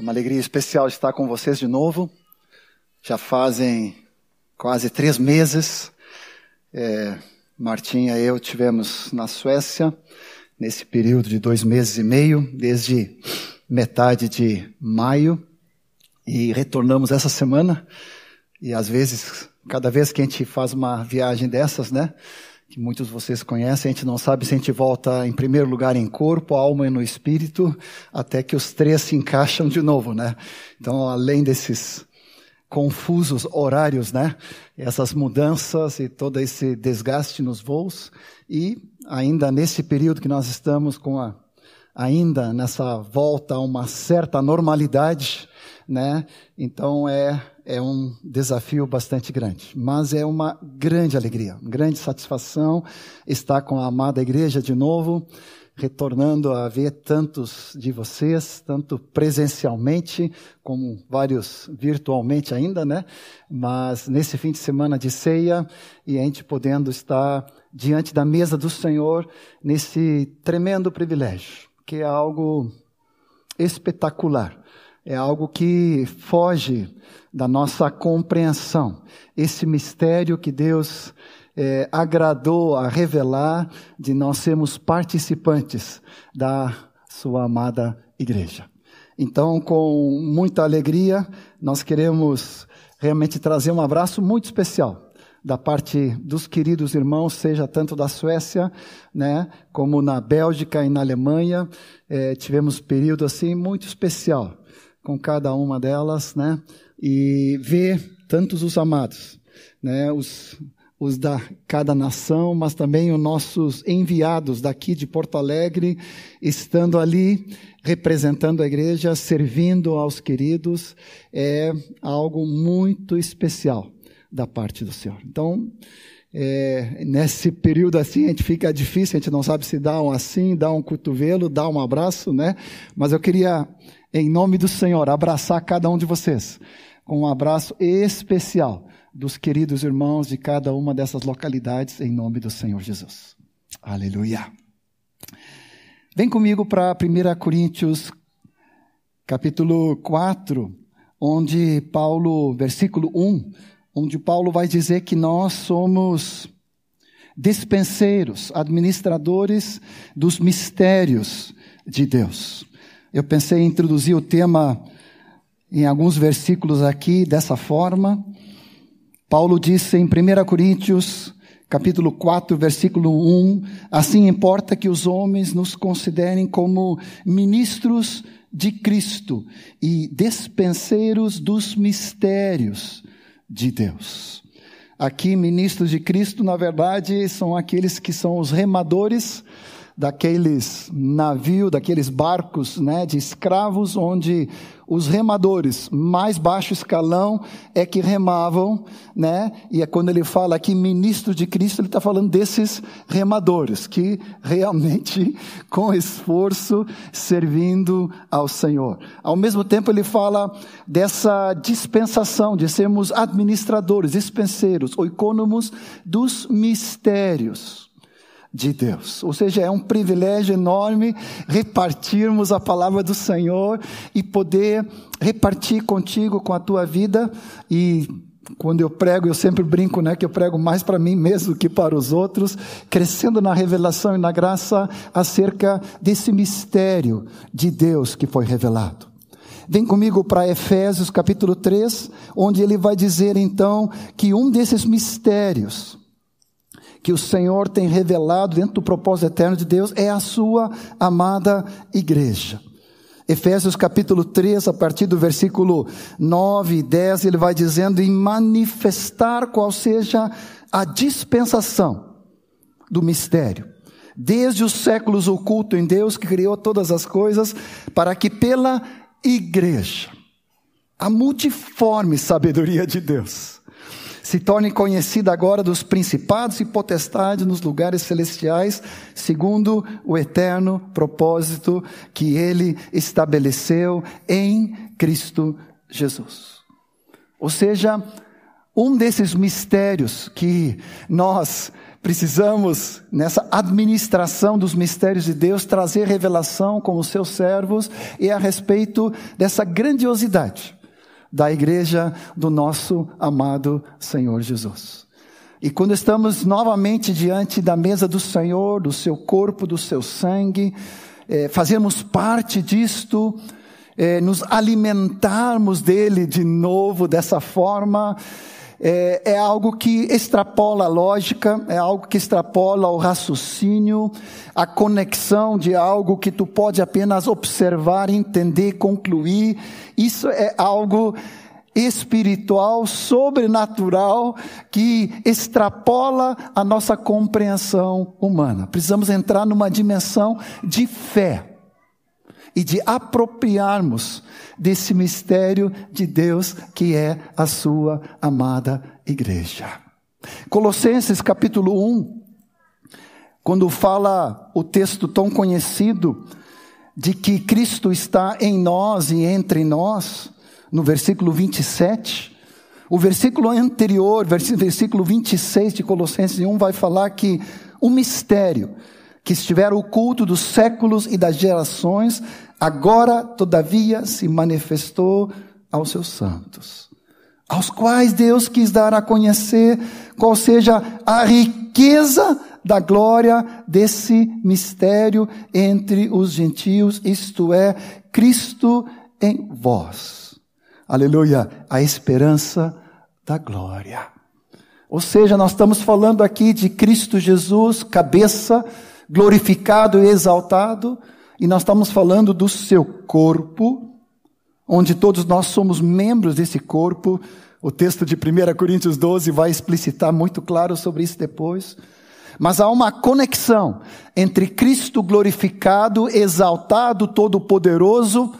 Uma alegria especial estar com vocês de novo. Já fazem quase três meses. É, Martinha e eu tivemos na Suécia nesse período de dois meses e meio, desde metade de maio, e retornamos essa semana. E às vezes, cada vez que a gente faz uma viagem dessas, né? Que muitos de vocês conhecem, a gente não sabe se a gente volta em primeiro lugar em corpo, alma e no espírito, até que os três se encaixam de novo, né? Então, além desses confusos horários, né? Essas mudanças e todo esse desgaste nos voos e ainda nesse período que nós estamos com a ainda nessa volta a uma certa normalidade, né? Então é é um desafio bastante grande, mas é uma grande alegria, uma grande satisfação estar com a amada igreja de novo, retornando a ver tantos de vocês, tanto presencialmente como vários virtualmente ainda, né? Mas nesse fim de semana de ceia e a gente podendo estar diante da mesa do Senhor nesse tremendo privilégio, que é algo espetacular é algo que foge da nossa compreensão. Esse mistério que Deus é, agradou a revelar de nós sermos participantes da sua amada igreja. Então, com muita alegria, nós queremos realmente trazer um abraço muito especial da parte dos queridos irmãos, seja tanto da Suécia, né, como na Bélgica e na Alemanha, é, tivemos período assim muito especial com cada uma delas, né? E ver tantos os amados, né? Os, os da cada nação, mas também os nossos enviados daqui de Porto Alegre, estando ali representando a igreja, servindo aos queridos, é algo muito especial da parte do Senhor. Então, é, nesse período assim, a gente fica difícil, a gente não sabe se dá um assim, dá um cotovelo, dá um abraço, né? Mas eu queria em nome do Senhor, abraçar cada um de vocês com um abraço especial dos queridos irmãos de cada uma dessas localidades, em nome do Senhor Jesus. Aleluia. Vem comigo para 1 Coríntios, capítulo 4, onde Paulo, versículo 1, onde Paulo vai dizer que nós somos dispenseiros, administradores dos mistérios de Deus. Eu pensei em introduzir o tema em alguns versículos aqui dessa forma. Paulo disse em 1 Coríntios, capítulo 4, versículo 1, assim importa que os homens nos considerem como ministros de Cristo e despenseiros dos mistérios de Deus. Aqui, ministros de Cristo, na verdade, são aqueles que são os remadores daqueles navios, daqueles barcos né, de escravos, onde os remadores, mais baixo escalão, é que remavam, né? E é quando ele fala aqui ministro de Cristo, ele está falando desses remadores, que realmente, com esforço, servindo ao Senhor. Ao mesmo tempo, ele fala dessa dispensação, de sermos administradores, dispenseiros, oicônomos dos mistérios de Deus. Ou seja, é um privilégio enorme repartirmos a palavra do Senhor e poder repartir contigo, com a tua vida. E quando eu prego, eu sempre brinco, né, que eu prego mais para mim mesmo que para os outros, crescendo na revelação e na graça acerca desse mistério de Deus que foi revelado. Vem comigo para Efésios capítulo 3, onde ele vai dizer então que um desses mistérios que o Senhor tem revelado dentro do propósito eterno de Deus é a sua amada igreja. Efésios capítulo 3, a partir do versículo 9 e 10, ele vai dizendo: em manifestar qual seja a dispensação do mistério, desde os séculos oculto em Deus que criou todas as coisas, para que pela igreja, a multiforme sabedoria de Deus, se torne conhecida agora dos principados e potestades nos lugares celestiais, segundo o eterno propósito que ele estabeleceu em Cristo Jesus. Ou seja, Um desses mistérios que nós precisamos, nessa administração dos mistérios de Deus, trazer revelação com os seus servos e a respeito dessa grandiosidade da igreja do nosso amado Senhor Jesus. E quando estamos novamente diante da mesa do Senhor, do seu corpo, do seu sangue, é, fazemos parte disto, é, nos alimentarmos dele de novo dessa forma, é, é, algo que extrapola a lógica, é algo que extrapola o raciocínio, a conexão de algo que tu pode apenas observar, entender, concluir. Isso é algo espiritual, sobrenatural, que extrapola a nossa compreensão humana. Precisamos entrar numa dimensão de fé e de apropriarmos desse mistério de Deus que é a sua amada igreja. Colossenses capítulo 1, quando fala o texto tão conhecido de que Cristo está em nós e entre nós, no versículo 27. O versículo anterior, versículo 26 de Colossenses 1, vai falar que o mistério que estiver oculto dos séculos e das gerações, agora, todavia, se manifestou aos seus santos, aos quais Deus quis dar a conhecer qual seja a riqueza da glória desse mistério entre os gentios, isto é, Cristo em vós aleluia, a esperança da glória. Ou seja, nós estamos falando aqui de Cristo Jesus, cabeça, glorificado e exaltado, e nós estamos falando do seu corpo, onde todos nós somos membros desse corpo. O texto de 1 Coríntios 12 vai explicitar muito claro sobre isso depois. Mas há uma conexão entre Cristo glorificado, exaltado, todo-poderoso,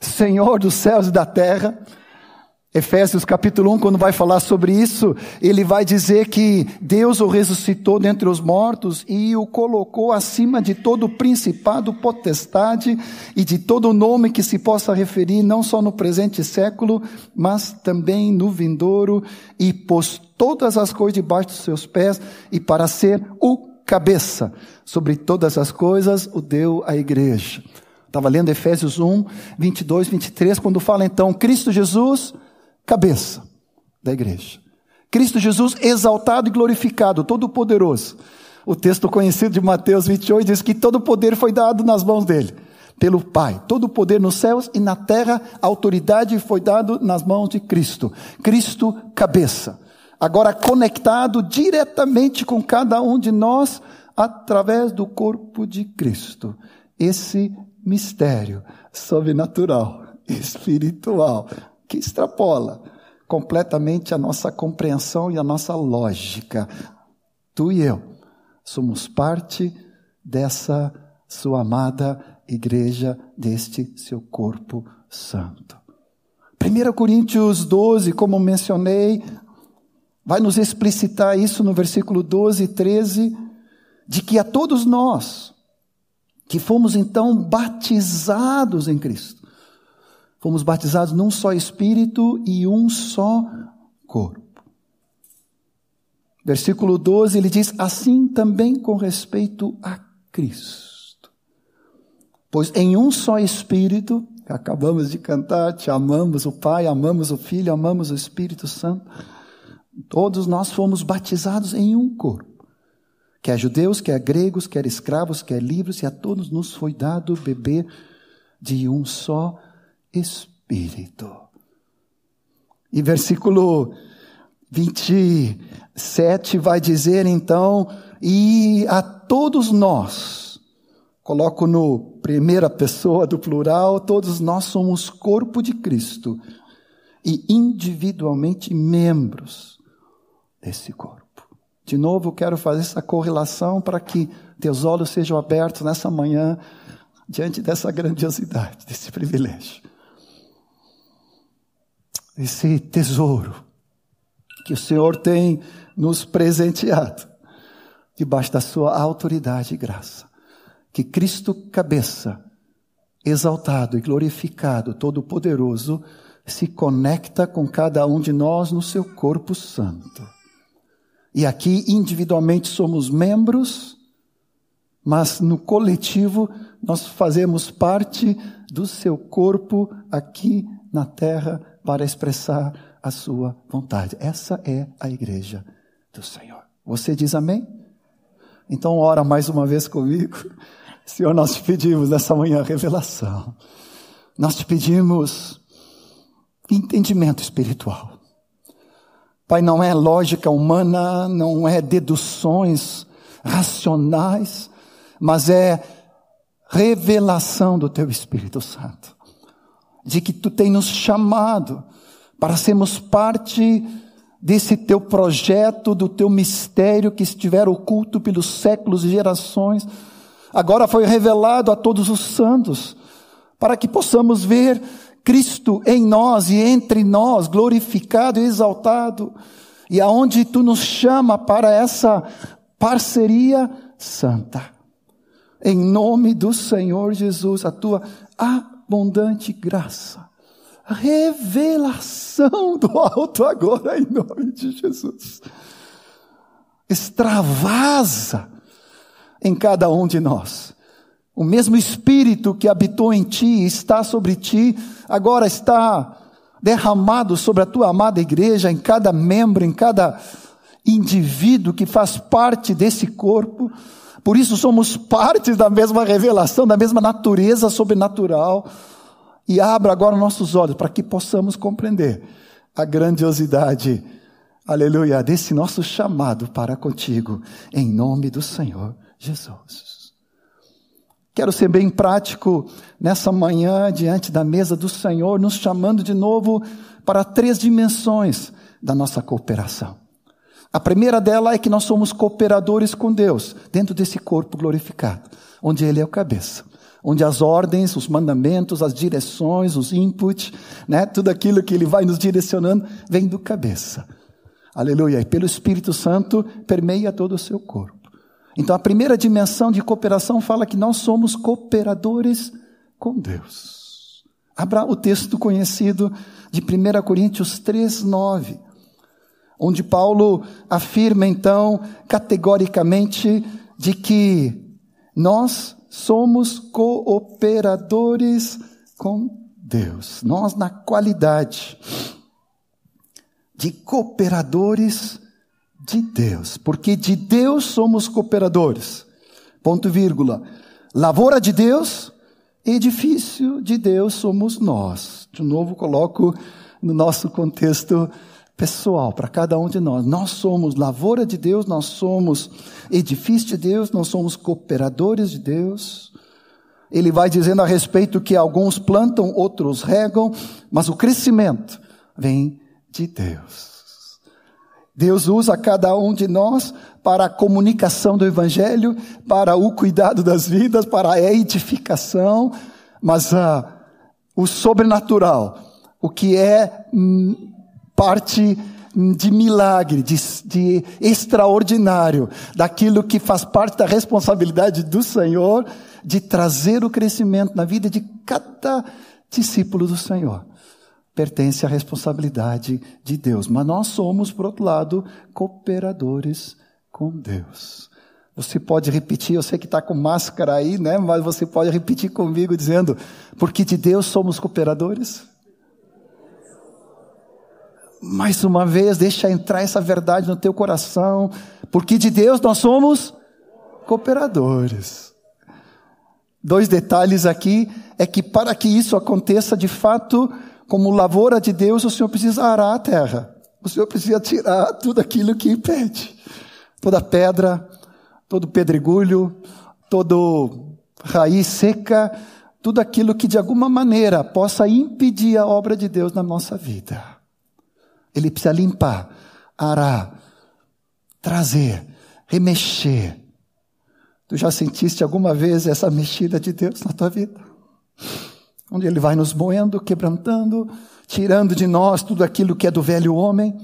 Senhor dos céus e da terra. Efésios capítulo 1, quando vai falar sobre isso, ele vai dizer que Deus o ressuscitou dentre os mortos e o colocou acima de todo principado, potestade e de todo nome que se possa referir, não só no presente século, mas também no vindouro, e pôs todas as coisas debaixo dos seus pés, e para ser o cabeça sobre todas as coisas, o deu à igreja. Estava lendo Efésios 1, 22, 23, quando fala então Cristo Jesus, cabeça da igreja. Cristo Jesus exaltado e glorificado, todo-poderoso. O texto conhecido de Mateus 28 diz que todo poder foi dado nas mãos dele, pelo Pai. Todo poder nos céus e na terra, a autoridade foi dado nas mãos de Cristo. Cristo, cabeça. Agora conectado diretamente com cada um de nós através do corpo de Cristo. Esse mistério sobrenatural, espiritual, que extrapola completamente a nossa compreensão e a nossa lógica. Tu e eu somos parte dessa sua amada igreja, deste seu corpo santo. 1 Coríntios 12, como mencionei, vai nos explicitar isso no versículo 12 e 13, de que a todos nós, que fomos então batizados em Cristo. Fomos batizados num só espírito e um só corpo. Versículo 12, ele diz: assim também com respeito a Cristo. Pois em um só espírito, acabamos de cantar, te amamos o Pai, amamos o Filho, amamos o Espírito Santo. Todos nós fomos batizados em um corpo Quer judeus, quer gregos, quer escravos, quer livres, e a todos nos foi dado beber de um só Espírito. E versículo 27 vai dizer então, e a todos nós, coloco no primeira pessoa do plural, todos nós somos corpo de Cristo e individualmente membros desse corpo. De novo, quero fazer essa correlação para que teus olhos sejam abertos nessa manhã, diante dessa grandiosidade, desse privilégio. Esse tesouro que o Senhor tem nos presenteado, debaixo da sua autoridade e graça. Que Cristo, cabeça, exaltado e glorificado, todo-poderoso, se conecta com cada um de nós no seu corpo santo. E aqui individualmente somos membros, mas no coletivo nós fazemos parte do seu corpo aqui na terra para expressar a sua vontade. Essa é a igreja do Senhor. Você diz amém? Então ora mais uma vez comigo. Senhor, nós te pedimos nessa manhã revelação. Nós te pedimos entendimento espiritual. Pai, não é lógica humana, não é deduções racionais, mas é revelação do teu Espírito Santo. De que tu tem nos chamado para sermos parte desse teu projeto, do teu mistério que estiver oculto pelos séculos e gerações, agora foi revelado a todos os santos, para que possamos ver Cristo em nós e entre nós, glorificado e exaltado, e aonde tu nos chama para essa parceria santa. Em nome do Senhor Jesus, a tua abundante graça, revelação do alto agora, em nome de Jesus, extravasa em cada um de nós. O mesmo Espírito que habitou em ti, está sobre ti, agora está derramado sobre a tua amada igreja, em cada membro, em cada indivíduo que faz parte desse corpo. Por isso somos partes da mesma revelação, da mesma natureza sobrenatural. E abra agora nossos olhos para que possamos compreender a grandiosidade, aleluia, desse nosso chamado para contigo, em nome do Senhor Jesus. Quero ser bem prático nessa manhã, diante da mesa do Senhor, nos chamando de novo para três dimensões da nossa cooperação. A primeira dela é que nós somos cooperadores com Deus, dentro desse corpo glorificado, onde Ele é o cabeça. Onde as ordens, os mandamentos, as direções, os inputs, né, tudo aquilo que Ele vai nos direcionando, vem do cabeça. Aleluia. E pelo Espírito Santo permeia todo o seu corpo. Então a primeira dimensão de cooperação fala que nós somos cooperadores com Deus. Abra o texto conhecido de 1 Coríntios 3, 9 onde Paulo afirma então categoricamente de que nós somos cooperadores com Deus. Nós na qualidade de cooperadores de Deus, porque de Deus somos cooperadores. Ponto vírgula. Lavoura de Deus, edifício de Deus somos nós. De novo coloco no nosso contexto pessoal para cada um de nós. Nós somos lavoura de Deus, nós somos edifício de Deus, nós somos cooperadores de Deus. Ele vai dizendo a respeito que alguns plantam, outros regam, mas o crescimento vem de Deus. Deus usa cada um de nós para a comunicação do Evangelho, para o cuidado das vidas, para a edificação, mas uh, o sobrenatural, o que é hum, parte de milagre, de, de, extraordinário, daquilo que faz parte da responsabilidade do Senhor de trazer o crescimento na vida de cada discípulo do Senhor. Pertence à responsabilidade de Deus. Mas nós somos, por outro lado, cooperadores com Deus. Você pode repetir, eu sei que está com máscara aí, né? Mas você pode repetir comigo dizendo, porque de Deus somos cooperadores? Mais uma vez, deixa entrar essa verdade no teu coração, porque de Deus nós somos cooperadores. Dois detalhes aqui é que para que isso aconteça de fato, como lavoura de Deus, o Senhor precisa arar a terra. O Senhor precisa tirar tudo aquilo que impede. Toda pedra, todo pedregulho, todo raiz seca, tudo aquilo que de alguma maneira possa impedir a obra de Deus na nossa vida. Ele precisa limpar, arar, trazer, remexer. Tu já sentiste alguma vez essa mexida de Deus na tua vida? Onde Ele vai nos moendo, quebrantando, tirando de nós tudo aquilo que é do velho homem,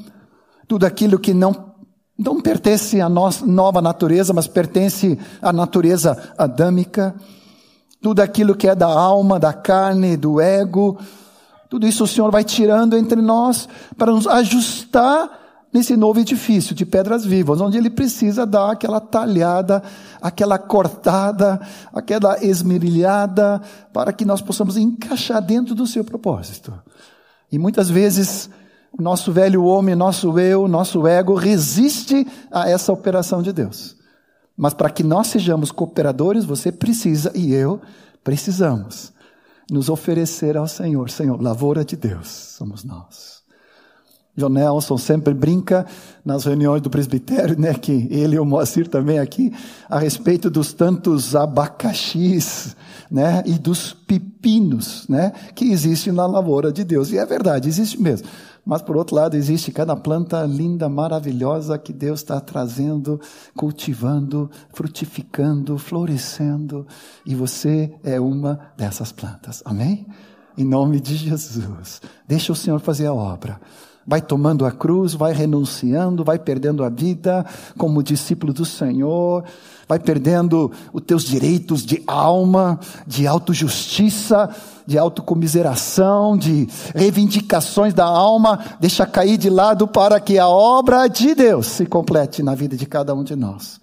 tudo aquilo que não, não pertence à nossa nova natureza, mas pertence à natureza adâmica, tudo aquilo que é da alma, da carne, do ego, Tudo isso o Senhor vai tirando entre nós para nos ajustar nesse novo edifício de pedras vivas, onde ele precisa dar aquela talhada, aquela cortada, aquela esmerilhada, para que nós possamos encaixar dentro do seu propósito. E muitas vezes, nosso velho homem, nosso eu, nosso ego resiste a essa operação de Deus. Mas para que nós sejamos cooperadores, você precisa e eu precisamos nos oferecer ao Senhor. Senhor, lavoura de Deus somos nós. John Nelson sempre brinca nas reuniões do presbitério, né, que ele e o Moacir também aqui, a respeito dos tantos abacaxis, né, e dos pepinos, né, que existem na lavoura de Deus. E é verdade, existe mesmo. Mas por outro lado, existe cada planta linda, maravilhosa que Deus está trazendo, cultivando, frutificando, florescendo, e você é uma dessas plantas. Amém? Em nome de Jesus. Deixa o Senhor fazer a obra vai tomando a cruz, vai renunciando, vai perdendo a vida como discípulo do Senhor, vai perdendo os teus direitos de alma, de autojustiça, de autocomiseração, de reivindicações da alma, deixa cair de lado para que a obra de Deus se complete na vida de cada um de nós.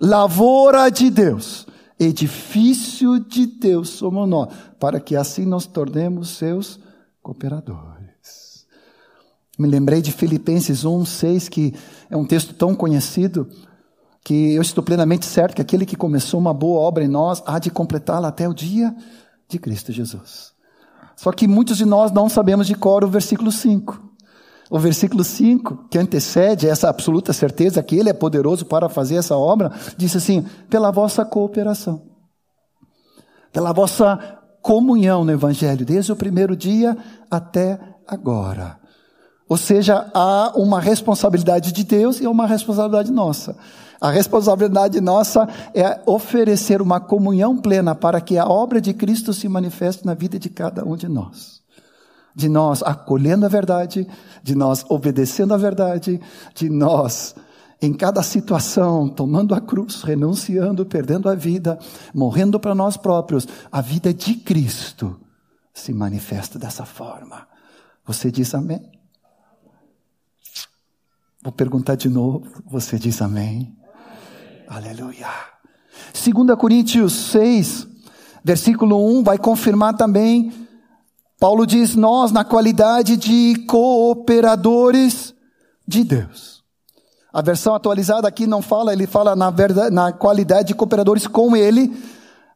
Lavoura de Deus, edifício de Deus somos nós, para que assim nos tornemos seus cooperadores. Me lembrei de Filipenses 1, 6, que é um texto tão conhecido, que eu estou plenamente certo que aquele que começou uma boa obra em nós há de completá-la até o dia de Cristo Jesus. Só que muitos de nós não sabemos de cor o versículo 5. O versículo 5, que antecede essa absoluta certeza que Ele é poderoso para fazer essa obra, diz assim: pela vossa cooperação, pela vossa comunhão no Evangelho, desde o primeiro dia até agora. Ou seja, há uma responsabilidade de Deus e uma responsabilidade nossa. A responsabilidade nossa é oferecer uma comunhão plena para que a obra de Cristo se manifeste na vida de cada um de nós. De nós acolhendo a verdade, de nós obedecendo a verdade, de nós em cada situação, tomando a cruz, renunciando, perdendo a vida, morrendo para nós próprios, a vida de Cristo se manifesta dessa forma. Você diz amém? Vou perguntar de novo, você diz amém? Aleluia. 2 Coríntios 6, versículo 1, vai confirmar também. Paulo diz: Nós, na qualidade de cooperadores de Deus. A versão atualizada aqui não fala, ele fala na, verdade, na qualidade de cooperadores com Ele,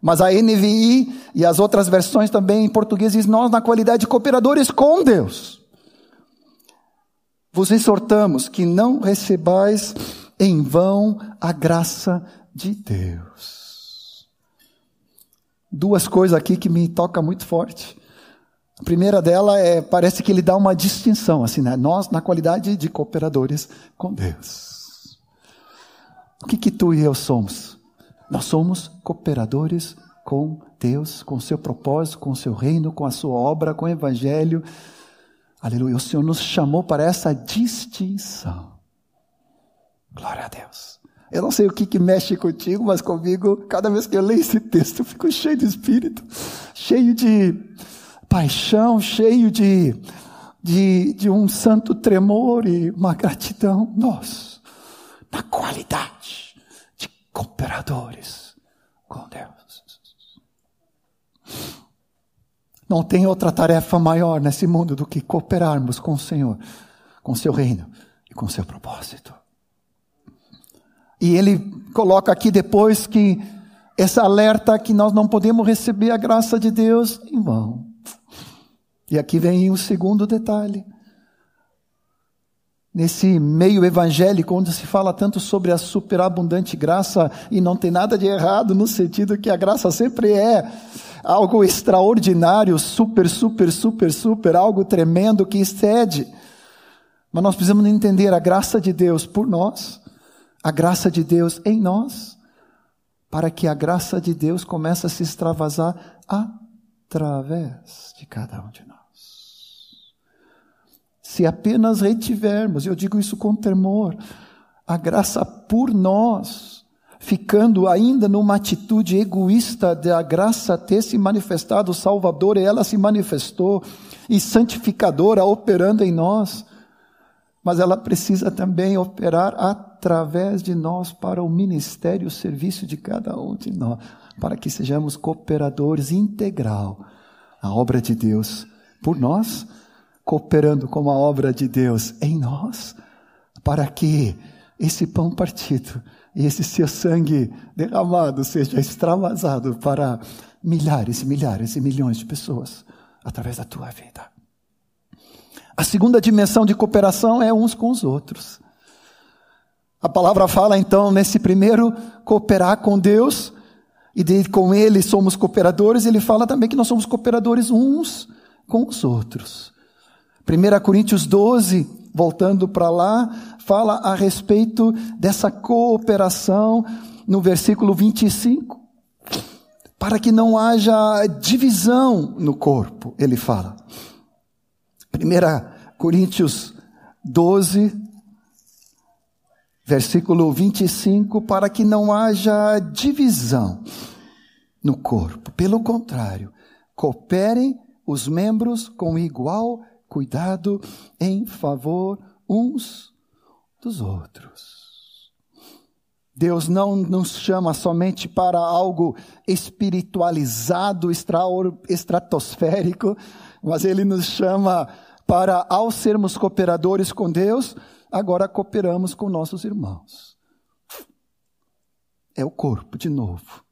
mas a NVI e as outras versões também em português diz: Nós, na qualidade de cooperadores com Deus vos exortamos que não recebais em vão a graça de Deus. Duas coisas aqui que me toca muito forte. A primeira dela é, parece que ele dá uma distinção, assim, né? Nós, na qualidade de cooperadores com Deus. O que que tu e eu somos? Nós somos cooperadores com Deus, com seu propósito, com o seu reino, com a sua obra, com o evangelho, Aleluia. O Senhor nos chamou para essa distinção. Glória a Deus. Eu não sei o que, que mexe contigo, mas comigo, cada vez que eu leio esse texto, eu fico cheio de espírito, cheio de paixão, cheio de, de, de um santo tremor e uma gratidão. Nós, na qualidade de cooperadores com Deus. Não tem outra tarefa maior nesse mundo do que cooperarmos com o Senhor, com seu reino e com o seu propósito. E ele coloca aqui depois que essa alerta que nós não podemos receber a graça de Deus em vão. E aqui vem o segundo detalhe. Nesse meio evangélico, onde se fala tanto sobre a superabundante graça, e não tem nada de errado, no sentido que a graça sempre é algo extraordinário, super, super, super, super, algo tremendo que excede. Mas nós precisamos entender a graça de Deus por nós, a graça de Deus em nós, para que a graça de Deus comece a se extravasar através de cada um de nós. Se apenas retivermos, eu digo isso com temor, a graça por nós, ficando ainda numa atitude egoísta da graça ter se manifestado Salvador, e ela se manifestou, e santificadora operando em nós, mas ela precisa também operar através de nós para o ministério, o serviço de cada um de nós, para que sejamos cooperadores integral à obra de Deus por nós, cooperando com a obra de Deus em nós, para que esse pão partido e esse seu sangue derramado seja extravasado para milhares e milhares e milhões de pessoas através da tua vida. A segunda dimensão de cooperação é uns com os outros. A palavra fala então nesse primeiro cooperar com Deus e de, com Ele somos cooperadores. Ele fala também que nós somos cooperadores uns com os outros. 1 Coríntios 12, voltando para lá, fala a respeito dessa cooperação no versículo 25. Para que não haja divisão no corpo, ele fala. 1 Coríntios 12, versículo 25, para que não haja divisão no corpo. Pelo contrário, cooperem os membros com igual cuidado em favor uns dos outros. Deus não nos chama somente para algo espiritualizado, estratosférico, mas Ele nos chama para, ao sermos cooperadores com Deus, agora cooperamos com nossos irmãos. É o corpo, de novo.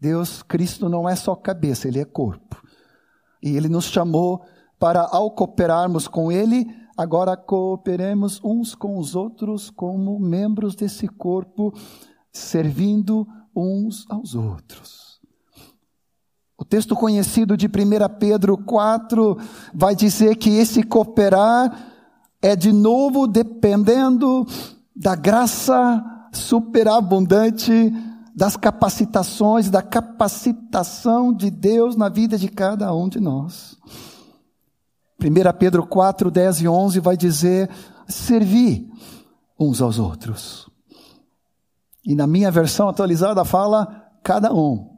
Deus, Cristo não é só cabeça, Ele é corpo. E Ele nos chamou para, ao cooperarmos com Ele, agora cooperemos uns com os outros como membros desse corpo, servindo uns aos outros. O texto conhecido de 1 Pedro 4 vai dizer que esse cooperar é de novo dependendo da graça superabundante, das capacitações, da capacitação de Deus na vida de cada um de nós. 1 Pedro 4, 10 e 11 vai dizer: servir uns aos outros. E na minha versão atualizada fala cada um.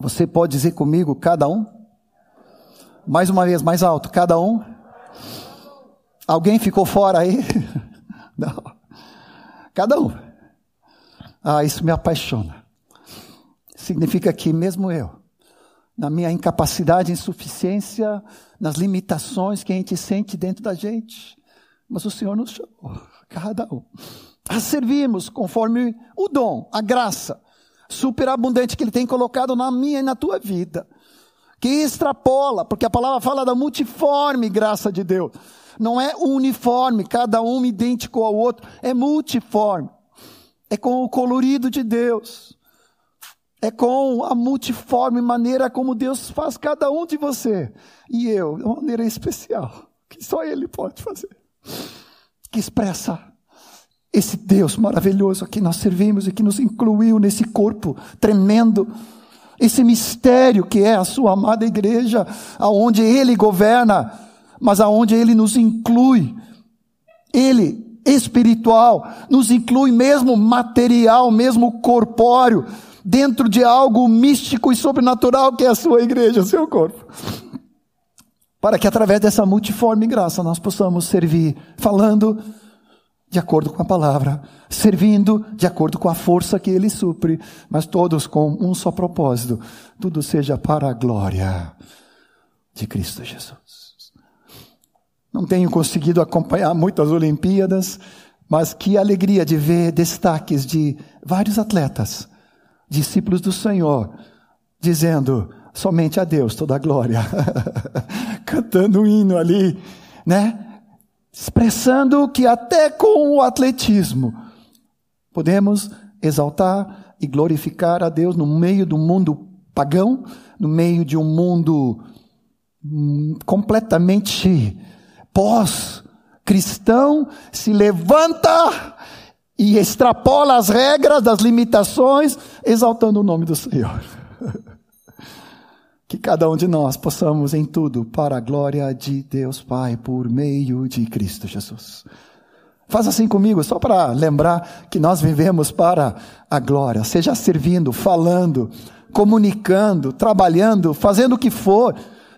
Você pode dizer comigo cada um? Mais uma vez, mais alto, cada um. Alguém ficou fora aí? Não. Cada um. Ah, isso me apaixona. Significa que mesmo eu, na minha incapacidade, insuficiência, nas limitações que a gente sente dentro da gente. Mas o Senhor nos chamou, cada um, a servirmos conforme o dom, a graça superabundante que Ele tem colocado na minha e na tua vida. Que extrapola, porque a palavra fala da multiforme graça de Deus. Não é uniforme, cada um idêntico ao outro, é multiforme. É com o colorido de Deus é com a multiforme maneira como Deus faz cada um de você e eu, de uma maneira especial, que só Ele pode fazer, que expressa esse Deus maravilhoso a que nós servimos e que nos incluiu nesse corpo tremendo, esse mistério que é a Sua amada igreja, aonde Ele governa, mas aonde Ele nos inclui. Ele, espiritual, nos inclui mesmo material, mesmo corpóreo dentro de algo místico e sobrenatural que é a sua igreja, o seu corpo. Para que através dessa multiforme graça nós possamos servir, falando de acordo com a palavra, servindo de acordo com a força que ele supre, mas todos com um só propósito: tudo seja para a glória de Cristo Jesus. Não tenho conseguido acompanhar muitas Olimpíadas, mas que alegria de ver destaques de vários atletas discípulos do Senhor, dizendo somente a Deus toda a glória, cantando um hino ali, né? Expressando que até com o atletismo podemos exaltar e glorificar a Deus no meio do mundo pagão, no meio de um mundo hum, completamente pós-cristão, se levanta e extrapola as regras das limitações, exaltando o nome do Senhor. que cada um de nós possamos em tudo para a glória de Deus Pai por meio de Cristo Jesus. Faz assim comigo, só para lembrar que nós vivemos para a glória, seja servindo, falando, comunicando, trabalhando, fazendo o que for,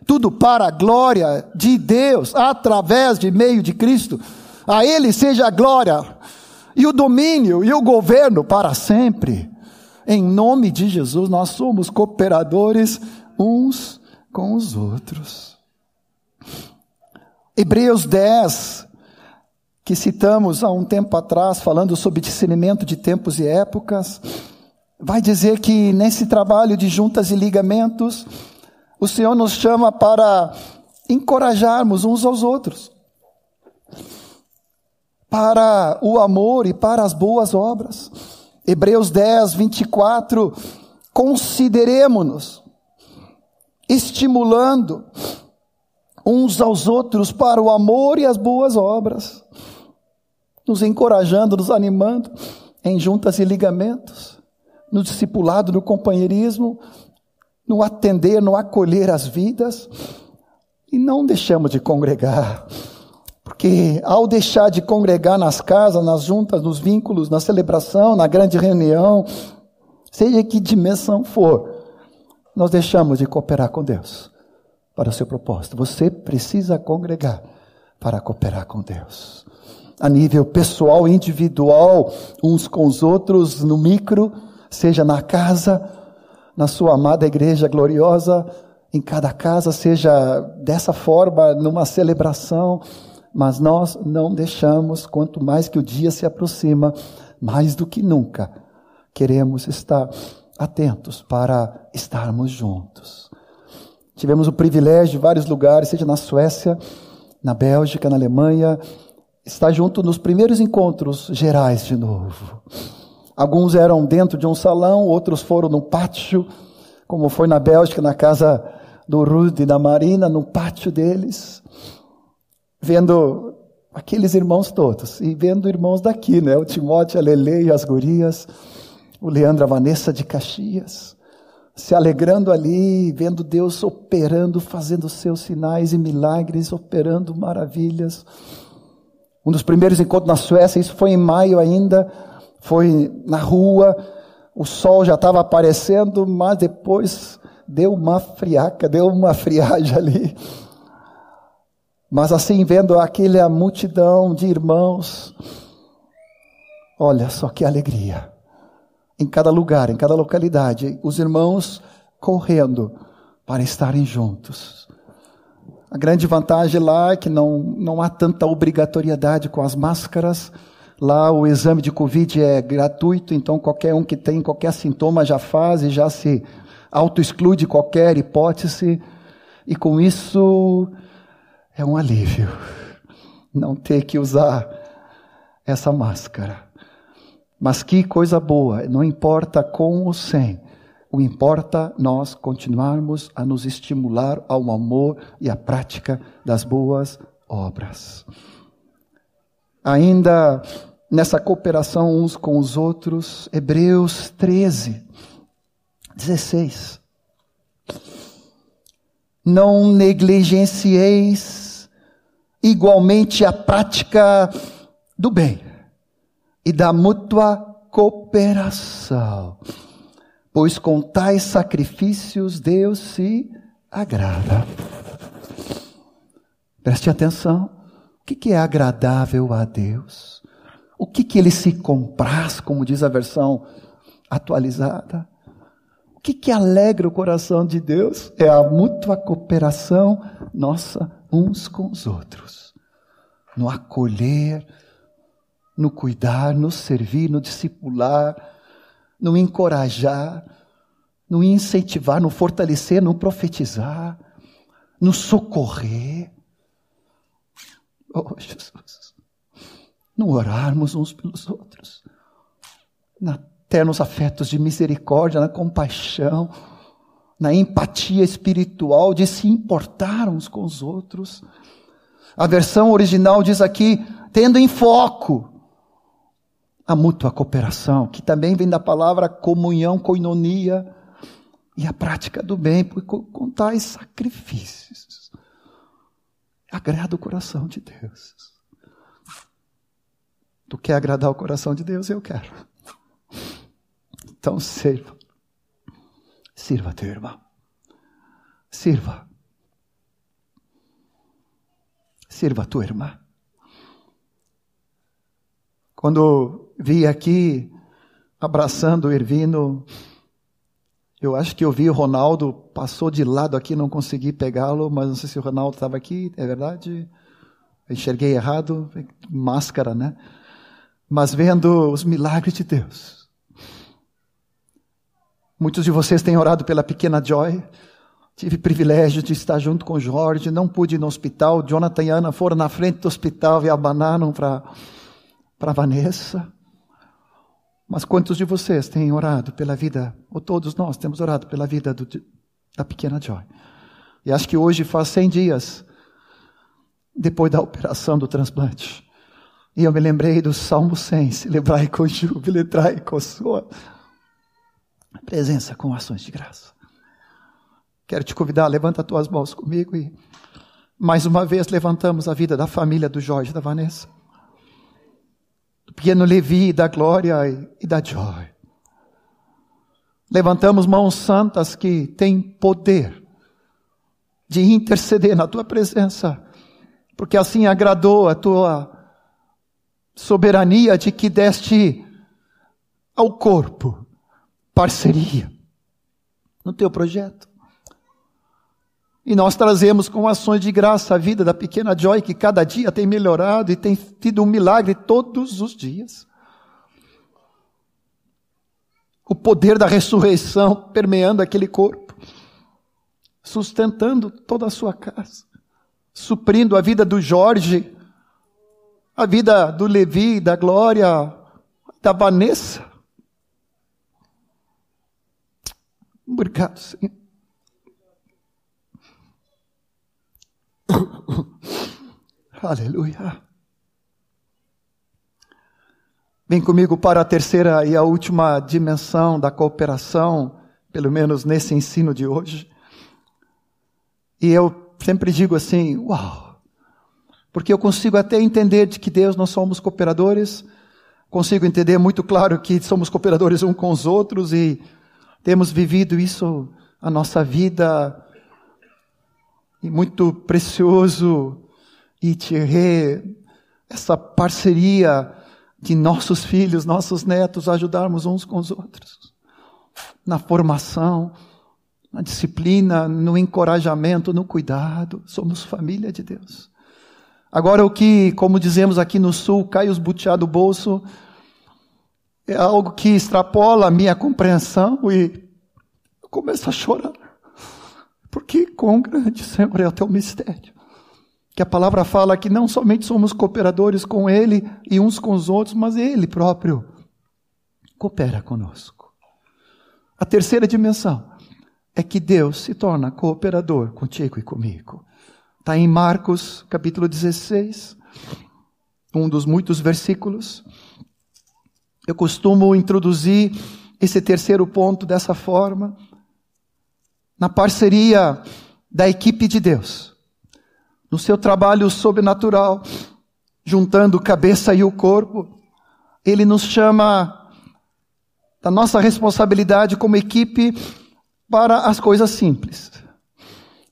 tudo para a glória de Deus, através de meio de Cristo. A Ele seja a glória e o domínio e o governo para sempre. Em nome de Jesus, nós somos cooperadores uns com os outros. Hebreus 10, que citamos há um tempo atrás, falando sobre discernimento de tempos e épocas, vai dizer que nesse trabalho de juntas e ligamentos, o Senhor nos chama para encorajarmos uns aos outros, para o amor e para as boas obras. Hebreus 10, 24, consideremos-nos, estimulando uns aos outros para o amor e as boas obras nos encorajando, nos animando em juntas e ligamentos, no discipulado, no companheirismo, no atender, no acolher as vidas. E não deixamos de congregar, porque ao deixar de congregar nas casas, nas juntas, nos vínculos, na celebração, na grande reunião, seja que dimensão for, nós deixamos de cooperar com Deus para o seu propósito. Você precisa congregar para cooperar com Deus a nível pessoal, individual, uns com os outros, no micro, seja na casa, na sua amada igreja gloriosa, em cada casa, seja dessa forma, numa celebração, mas nós não deixamos, quanto mais que o dia se aproxima, mais do que nunca, queremos estar atentos para estarmos juntos. Tivemos o privilégio de vários lugares, seja na Suécia, na Bélgica, na Alemanha, está junto nos primeiros encontros gerais de novo. Alguns eram dentro de um salão, outros foram no pátio, como foi na Bélgica, na casa do Ruth e da Marina, no pátio deles, vendo aqueles irmãos todos, e vendo irmãos daqui, né? O Timóteo, a Lele e as gurias, o Leandro, a Vanessa de Caxias, se alegrando ali, vendo Deus operando, fazendo seus sinais e milagres, operando maravilhas. Um dos primeiros encontros na Suécia, isso foi em maio ainda, foi na rua, o sol já estava aparecendo, mas depois deu uma friaca, deu uma friagem ali. Mas assim, vendo aquela multidão de irmãos, olha só que alegria. Em cada lugar, em cada localidade, os irmãos correndo para estarem juntos. A grande vantagem lá é que não, não há tanta obrigatoriedade com as máscaras. Lá o exame de Covid é gratuito, então qualquer um que tem qualquer sintoma já faz e já se auto-exclui qualquer hipótese. E com isso é um alívio não ter que usar essa máscara. Mas que coisa boa, não importa com ou sem, o importa nós continuarmos a nos estimular ao amor e à prática das boas obras. Ainda nessa cooperação uns com os outros, Hebreus 13, 16. Não negligencieis igualmente a prática do bem e da mútua cooperação pois com tais sacrifícios Deus se agrada. Preste atenção. O que é agradável a Deus? O que, que ele se compraz, como diz a versão atualizada? O que, que alegra o coração de Deus? É a mútua cooperação nossa uns com os outros. No acolher, no cuidar, no servir, no discipular, no encorajar, no incentivar, no fortalecer, no profetizar, no socorrer. Oh, Jesus. No orarmos uns pelos outros, na ternos afetos de misericórdia, na compaixão, na empatia espiritual, de se importar uns com os outros. A versão original diz aqui, tendo em foco a mútua cooperação, que também vem da palavra comunhão, coinonia, e a prática do bem, com tais sacrifícios. Agrada o coração de Deus. Tu quer agradar o coração de Deus? Eu quero. Então sirva. Sirva teu irmão. Sirva. Sirva a tua irmã. Quando vi aqui abraçando o Ervino, eu acho que eu vi o Ronaldo, passou de lado aqui, não consegui pegá-lo, mas não sei se o Ronaldo estava aqui, é verdade? Enxerguei errado, máscara, né? Mas vendo os milagres de Deus. Muitos de vocês têm orado pela pequena Joy. Tive privilégio de estar junto com Jorge, não pude ir no hospital. Jonathan e Ana foram na frente do hospital e abanaram para Vanessa. Mas quantos de vocês têm orado pela vida, ou todos nós temos orado pela vida do, da pequena Joy? E acho que hoje faz 100 dias depois da operação do transplante. E eu me lembrei do Salmo 100, celebrai com júbilo, entrai com sua presença com ações de graça. Quero te convidar, levanta as tuas mãos comigo e mais uma vez levantamos a vida da família do Jorge e da Vanessa pequeno Levi, da glória e da joy. Levantamos mãos santas que têm poder de interceder na tua presença, porque assim agradou a tua soberania de que deste ao corpo parceria no teu projeto. E nós trazemos com ações de graça a vida da pequena Joy, que cada dia tem melhorado e tem tido um milagre todos os dias. O poder da ressurreição permeando aquele corpo, sustentando toda a sua casa, suprindo a vida do Jorge, a vida do Levi, da Glória, da Vanessa. Obrigado, Senhor. Aleluia. Vem comigo para a terceira e a última dimensão da cooperação, pelo menos nesse ensino de hoje. E eu sempre digo assim: uau! Porque eu consigo até entender de que Deus nós somos cooperadores, consigo entender muito claro que somos cooperadores uns com os outros e temos vivido isso a nossa vida e muito precioso e ter essa parceria de nossos filhos, nossos netos ajudarmos uns com os outros na formação, na disciplina, no encorajamento, no cuidado. Somos família de Deus. Agora, o que, como dizemos aqui no Sul, cai os butiá do bolso, é algo que extrapola a minha compreensão e eu começo a chorar. Porque quão grande, Senhor, é o teu mistério. Que a palavra fala que não somente somos cooperadores com Ele e uns com os outros, mas Ele próprio coopera conosco. A terceira dimensão é que Deus se torna cooperador contigo e comigo. Está em Marcos capítulo 16, um dos muitos versículos. Eu costumo introduzir esse terceiro ponto dessa forma na parceria da equipe de Deus, no seu trabalho sobrenatural, juntando cabeça e o corpo, ele nos chama da nossa responsabilidade como equipe para as coisas simples.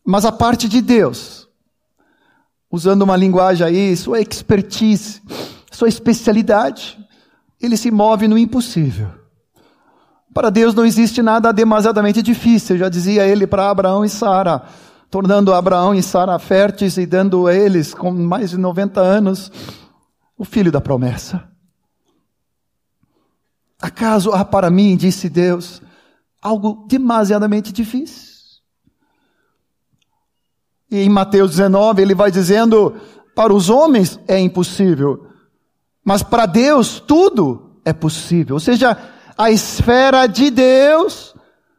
Mas a parte de Deus, usando uma linguagem aí, sua expertise, sua especialidade, ele se move no impossível. Para Deus não existe nada demasiadamente difícil, já dizia ele para Abraão e Sara, tornando Abraão e Sara férteis e dando a eles, com mais de 90 anos, o filho da promessa. Acaso há para mim, disse Deus, algo demasiadamente difícil? E em Mateus 19 ele vai dizendo: para os homens é impossível, mas para Deus tudo é possível. Ou seja, a esfera de Deus,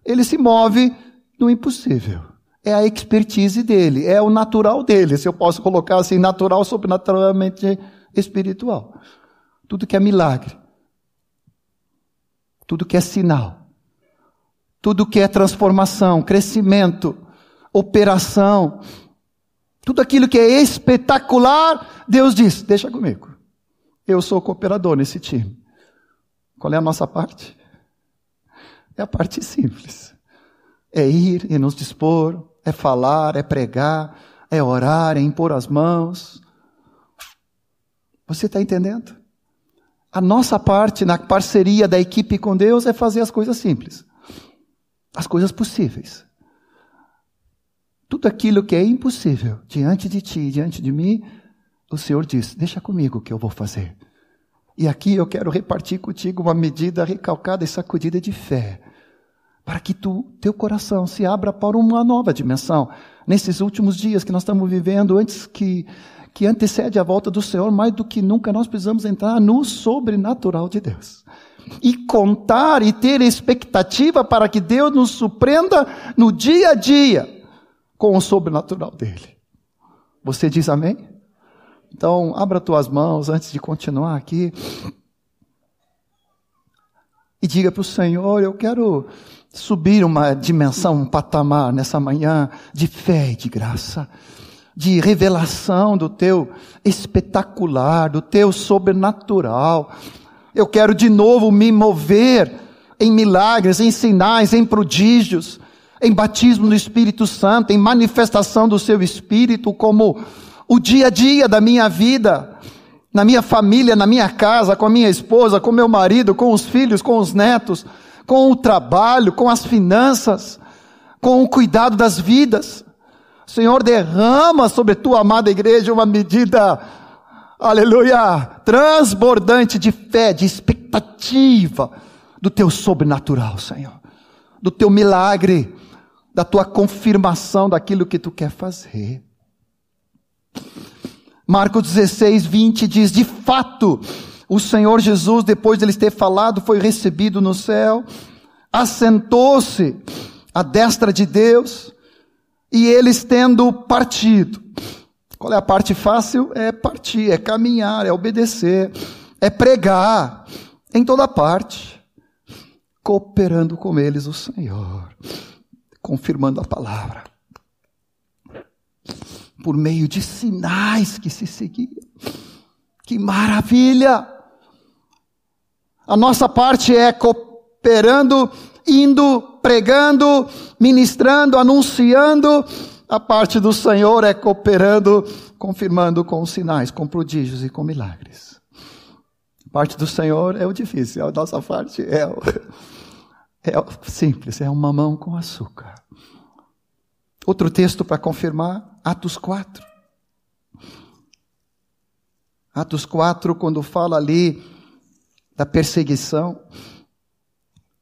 ele se move no impossível. É a expertise dele, é o natural dele, se eu posso colocar assim, natural, sobrenaturalmente espiritual. Tudo que é milagre, tudo que é sinal, tudo que é transformação, crescimento, operação, tudo aquilo que é espetacular, Deus diz: deixa comigo. Eu sou cooperador nesse time. Qual é a nossa parte? É a parte simples. É ir e nos dispor, é falar, é pregar, é orar, é impor as mãos. Você está entendendo? A nossa parte na parceria da equipe com Deus é fazer as coisas simples, as coisas possíveis. Tudo aquilo que é impossível diante de ti, diante de mim, o Senhor diz: Deixa comigo que eu vou fazer. E aqui eu quero repartir contigo uma medida recalcada e sacudida de fé, para que tu, teu coração se abra para uma nova dimensão. Nesses últimos dias que nós estamos vivendo, antes que que antecede a volta do Senhor, mais do que nunca nós precisamos entrar no sobrenatural de Deus. E contar e ter expectativa para que Deus nos surpreenda no dia a dia com o sobrenatural dele. Você diz amém? Então, abra tuas mãos antes de continuar aqui. E diga para o Senhor: Eu quero subir uma dimensão, um patamar nessa manhã de fé e de graça de revelação do teu espetacular, do teu sobrenatural. Eu quero de novo me mover em milagres, em sinais, em prodígios, em batismo no Espírito Santo, em manifestação do seu Espírito, como o dia a dia da minha vida, na minha família, na minha casa, com a minha esposa, com meu marido, com os filhos, com os netos, com o trabalho, com as finanças, com o cuidado das vidas. Senhor, derrama sobre tua amada igreja uma medida, aleluia, transbordante de fé, de expectativa do teu sobrenatural, Senhor, do teu milagre, da tua confirmação daquilo que tu quer fazer. Marcos 16, 20 diz: De fato, o Senhor Jesus, depois de eles ter falado, foi recebido no céu, assentou-se à destra de Deus, e eles tendo partido. Qual é a parte fácil? É partir, é caminhar, é obedecer, é pregar em toda parte, cooperando com eles o Senhor, confirmando a palavra, por meio de sinais que se seguiam. Que maravilha! A nossa parte é cooperando indo, pregando, ministrando, anunciando. A parte do Senhor é cooperando, confirmando com sinais, com prodígios e com milagres. A parte do Senhor é o difícil, a nossa parte é o, é o simples, é uma mão com açúcar. Outro texto para confirmar, Atos 4. Atos 4, quando fala ali da perseguição,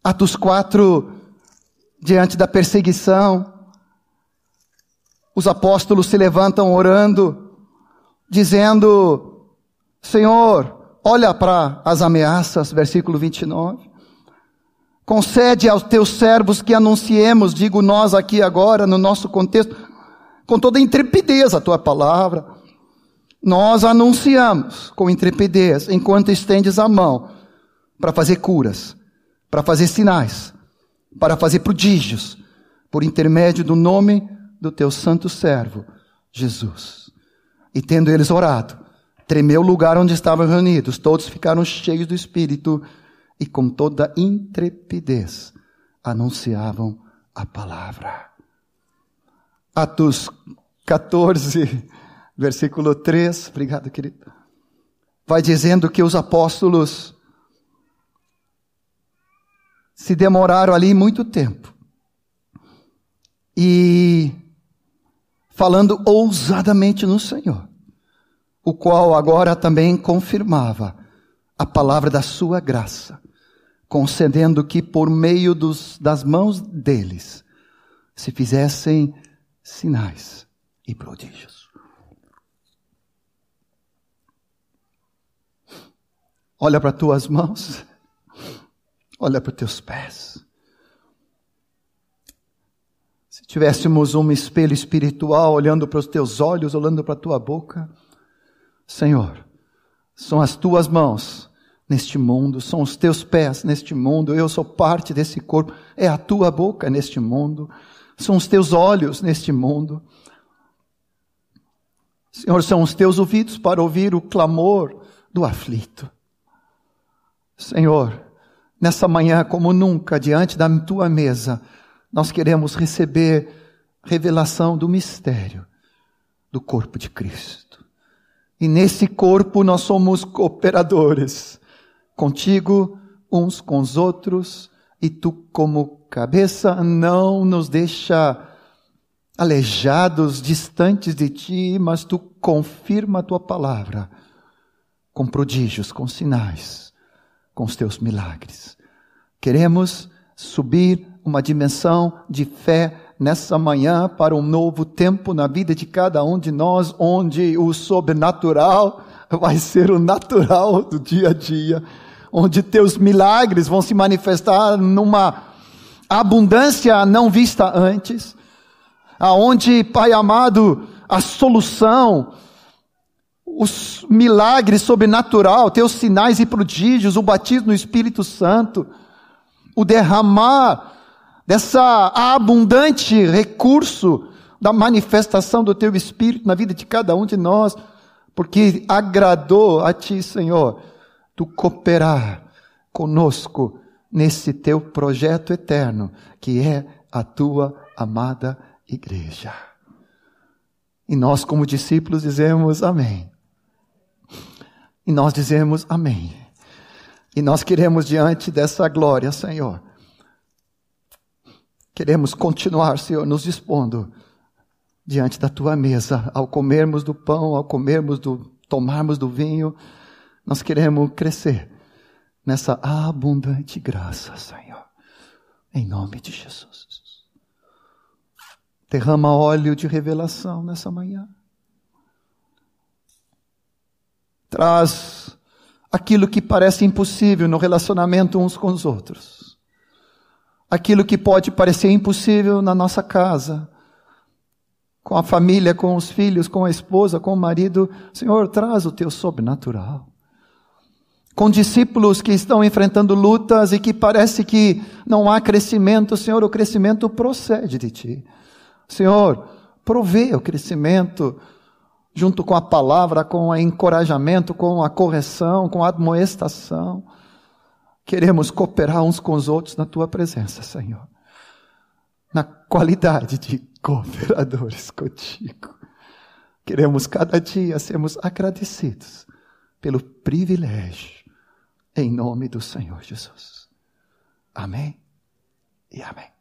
Atos 4, diante da perseguição, os apóstolos se levantam orando, dizendo: Senhor, olha para as ameaças, versículo 29. Concede aos teus servos que anunciemos, digo nós aqui agora, no nosso contexto, com toda intrepidez a tua palavra. Nós anunciamos com intrepidez, enquanto estendes a mão para fazer curas para fazer sinais, para fazer prodígios, por intermédio do nome do teu santo servo, Jesus. E tendo eles orado, tremeu o lugar onde estavam reunidos, todos ficaram cheios do Espírito e com toda intrepidez anunciavam a palavra. Atos 14, versículo 3, obrigado, querido. Vai dizendo que os apóstolos se demoraram ali muito tempo. E falando ousadamente no Senhor, o qual agora também confirmava a palavra da sua graça, concedendo que por meio dos, das mãos deles se fizessem sinais e prodígios. Olha para tuas mãos Olha para teus pés. Se tivéssemos um espelho espiritual olhando para os teus olhos, olhando para a tua boca, Senhor, são as tuas mãos neste mundo, são os teus pés neste mundo, eu sou parte desse corpo, é a tua boca neste mundo, são os teus olhos neste mundo. Senhor, são os teus ouvidos para ouvir o clamor do aflito. Senhor, nessa manhã, como nunca, diante da tua mesa, nós queremos receber revelação do mistério do corpo de Cristo. E nesse corpo nós somos cooperadores, contigo, uns com os outros, e tu, como cabeça, não nos deixa aleijados, distantes de ti, mas tu confirma a tua palavra com prodígios, com sinais, com os teus milagres. Queremos subir uma dimensão de fé nessa manhã para um novo tempo na vida de cada um de nós, onde o sobrenatural vai ser o natural do dia a dia, onde teus milagres vão se manifestar numa abundância não vista antes, aonde, Pai amado, a solução, os milagres sobrenatural, teus sinais e prodígios, o batismo no Espírito Santo, o derramar dessa abundante recurso da manifestação do teu Espírito na vida de cada um de nós, porque agradou a ti, Senhor, tu cooperar conosco nesse teu projeto eterno, que é a tua amada igreja. E nós, como discípulos, dizemos amém. E nós dizemos amém. E nós queremos, diante dessa glória, Senhor, queremos continuar, Senhor, nos dispondo diante da tua mesa, ao comermos do pão, ao comermos do, tomarmos do vinho, nós queremos crescer nessa abundante graça, Senhor, em nome de Jesus. Derrama óleo de revelação nessa manhã. Traz aquilo que parece impossível no relacionamento uns com os outros. Aquilo que pode parecer impossível na nossa casa, com a família, com os filhos, com a esposa, com o marido. Senhor, traz o teu sobrenatural. Com discípulos que estão enfrentando lutas e que parece que não há crescimento, Senhor, o crescimento procede de ti. Senhor, provê o crescimento junto com a palavra, com o encorajamento, com a correção, com a admoestação. Queremos cooperar uns com os outros na tua presença, Senhor. Na qualidade de cooperadores contigo. Queremos cada dia sermos agradecidos pelo privilégio, em nome do Senhor Jesus. Amém e amém.